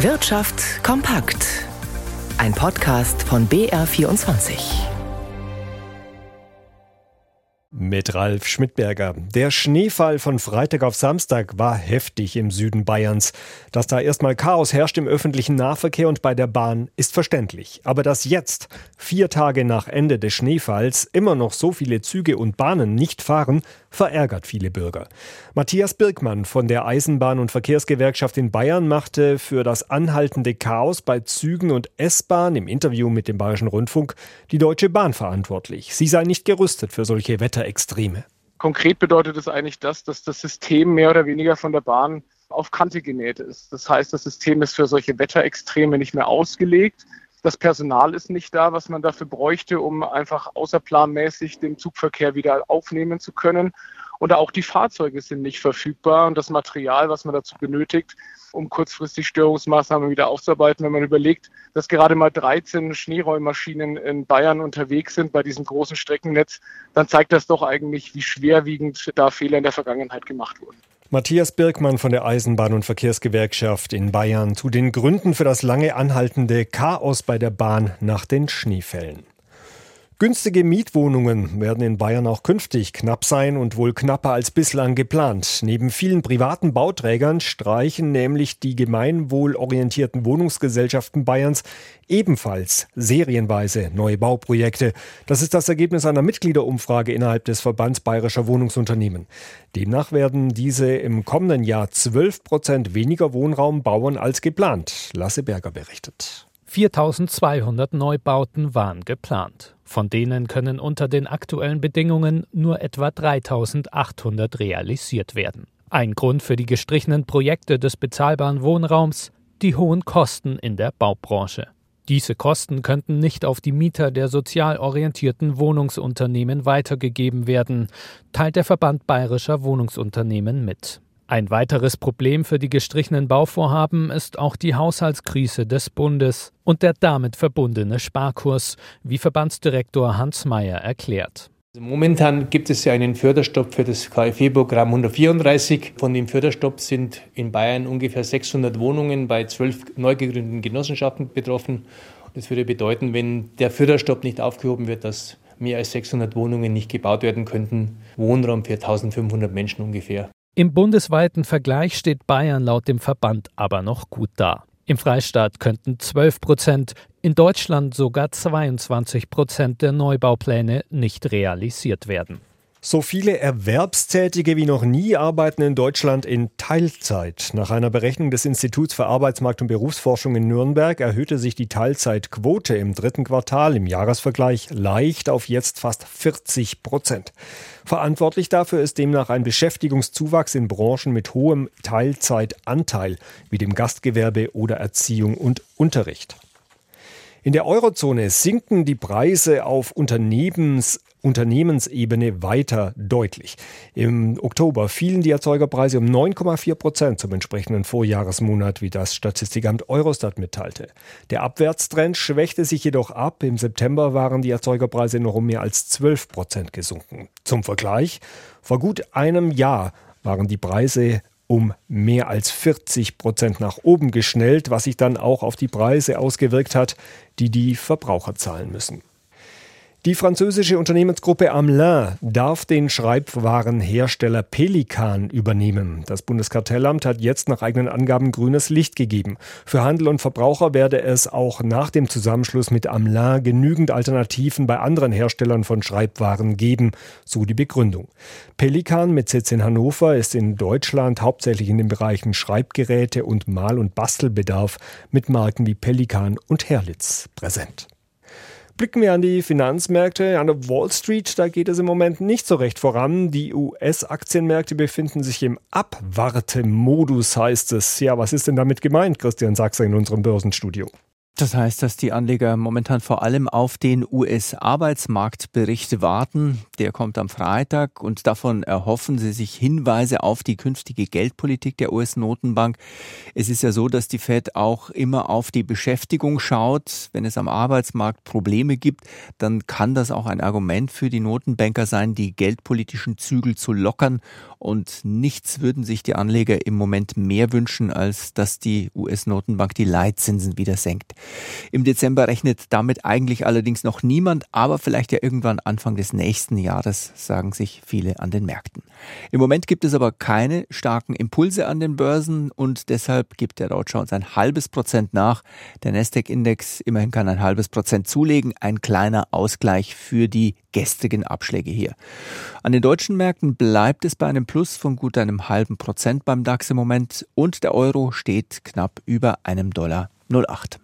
Wirtschaft kompakt. Ein Podcast von BR24. Mit Ralf Schmidberger. Der Schneefall von Freitag auf Samstag war heftig im Süden Bayerns. Dass da erstmal Chaos herrscht im öffentlichen Nahverkehr und bei der Bahn, ist verständlich. Aber dass jetzt, vier Tage nach Ende des Schneefalls, immer noch so viele Züge und Bahnen nicht fahren, verärgert viele Bürger. Matthias Birkmann von der Eisenbahn- und Verkehrsgewerkschaft in Bayern machte für das anhaltende Chaos bei Zügen und S-Bahn im Interview mit dem Bayerischen Rundfunk die Deutsche Bahn verantwortlich. Sie sei nicht gerüstet für solche Wetterextreme. Konkret bedeutet es eigentlich das, dass das System mehr oder weniger von der Bahn auf Kante genäht ist. Das heißt, das System ist für solche Wetterextreme nicht mehr ausgelegt. Das Personal ist nicht da, was man dafür bräuchte, um einfach außerplanmäßig den Zugverkehr wieder aufnehmen zu können. Und auch die Fahrzeuge sind nicht verfügbar und das Material, was man dazu benötigt, um kurzfristig Störungsmaßnahmen wieder aufzuarbeiten. Wenn man überlegt, dass gerade mal 13 Schneeräummaschinen in Bayern unterwegs sind bei diesem großen Streckennetz, dann zeigt das doch eigentlich, wie schwerwiegend da Fehler in der Vergangenheit gemacht wurden. Matthias Birkmann von der Eisenbahn- und Verkehrsgewerkschaft in Bayern zu den Gründen für das lange anhaltende Chaos bei der Bahn nach den Schneefällen. Günstige Mietwohnungen werden in Bayern auch künftig knapp sein und wohl knapper als bislang geplant. Neben vielen privaten Bauträgern streichen nämlich die gemeinwohlorientierten Wohnungsgesellschaften Bayerns ebenfalls serienweise neue Bauprojekte. Das ist das Ergebnis einer Mitgliederumfrage innerhalb des Verbands Bayerischer Wohnungsunternehmen. Demnach werden diese im kommenden Jahr 12 Prozent weniger Wohnraum bauen als geplant. Lasse Berger berichtet. 4200 Neubauten waren geplant. Von denen können unter den aktuellen Bedingungen nur etwa 3800 realisiert werden. Ein Grund für die gestrichenen Projekte des bezahlbaren Wohnraums die hohen Kosten in der Baubranche. Diese Kosten könnten nicht auf die Mieter der sozial orientierten Wohnungsunternehmen weitergegeben werden, teilt der Verband bayerischer Wohnungsunternehmen mit. Ein weiteres Problem für die gestrichenen Bauvorhaben ist auch die Haushaltskrise des Bundes und der damit verbundene Sparkurs, wie Verbandsdirektor Hans Mayer erklärt. Also momentan gibt es ja einen Förderstopp für das KfW-Programm 134. Von dem Förderstopp sind in Bayern ungefähr 600 Wohnungen bei zwölf neu gegründeten Genossenschaften betroffen. Das würde bedeuten, wenn der Förderstopp nicht aufgehoben wird, dass mehr als 600 Wohnungen nicht gebaut werden könnten. Wohnraum für 1500 Menschen ungefähr. Im bundesweiten Vergleich steht Bayern laut dem Verband aber noch gut da. Im Freistaat könnten 12 Prozent, in Deutschland sogar 22 Prozent der Neubaupläne nicht realisiert werden. So viele Erwerbstätige wie noch nie arbeiten in Deutschland in Teilzeit. Nach einer Berechnung des Instituts für Arbeitsmarkt und Berufsforschung in Nürnberg erhöhte sich die Teilzeitquote im dritten Quartal im Jahresvergleich leicht auf jetzt fast 40 Prozent. Verantwortlich dafür ist demnach ein Beschäftigungszuwachs in Branchen mit hohem Teilzeitanteil, wie dem Gastgewerbe oder Erziehung und Unterricht. In der Eurozone sinken die Preise auf Unternehmens Unternehmensebene weiter deutlich. Im Oktober fielen die Erzeugerpreise um 9,4 Prozent zum entsprechenden Vorjahresmonat, wie das Statistikamt Eurostat mitteilte. Der Abwärtstrend schwächte sich jedoch ab. Im September waren die Erzeugerpreise noch um mehr als 12 Prozent gesunken. Zum Vergleich, vor gut einem Jahr waren die Preise um mehr als 40 Prozent nach oben geschnellt, was sich dann auch auf die Preise ausgewirkt hat, die die Verbraucher zahlen müssen. Die französische Unternehmensgruppe Amelin darf den Schreibwarenhersteller Pelikan übernehmen. Das Bundeskartellamt hat jetzt nach eigenen Angaben grünes Licht gegeben. Für Handel und Verbraucher werde es auch nach dem Zusammenschluss mit Amelin genügend Alternativen bei anderen Herstellern von Schreibwaren geben, so die Begründung. Pelikan mit Sitz in Hannover ist in Deutschland hauptsächlich in den Bereichen Schreibgeräte und Mal- und Bastelbedarf mit Marken wie Pelikan und Herlitz präsent. Blicken wir an die Finanzmärkte, an der Wall Street, da geht es im Moment nicht so recht voran. Die US-Aktienmärkte befinden sich im Abwartemodus, heißt es. Ja, was ist denn damit gemeint, Christian Sachser in unserem Börsenstudio? Das heißt, dass die Anleger momentan vor allem auf den US-Arbeitsmarktbericht warten. Der kommt am Freitag und davon erhoffen sie sich Hinweise auf die künftige Geldpolitik der US-Notenbank. Es ist ja so, dass die Fed auch immer auf die Beschäftigung schaut. Wenn es am Arbeitsmarkt Probleme gibt, dann kann das auch ein Argument für die Notenbanker sein, die geldpolitischen Zügel zu lockern. Und nichts würden sich die Anleger im Moment mehr wünschen, als dass die US-Notenbank die Leitzinsen wieder senkt. Im Dezember rechnet damit eigentlich allerdings noch niemand, aber vielleicht ja irgendwann Anfang des nächsten Jahres, sagen sich viele an den Märkten. Im Moment gibt es aber keine starken Impulse an den Börsen und deshalb gibt der Dow Jones ein halbes Prozent nach. Der Nasdaq-Index immerhin kann ein halbes Prozent zulegen, ein kleiner Ausgleich für die gestrigen Abschläge hier. An den deutschen Märkten bleibt es bei einem Plus von gut einem halben Prozent beim DAX im Moment und der Euro steht knapp über einem Dollar 08.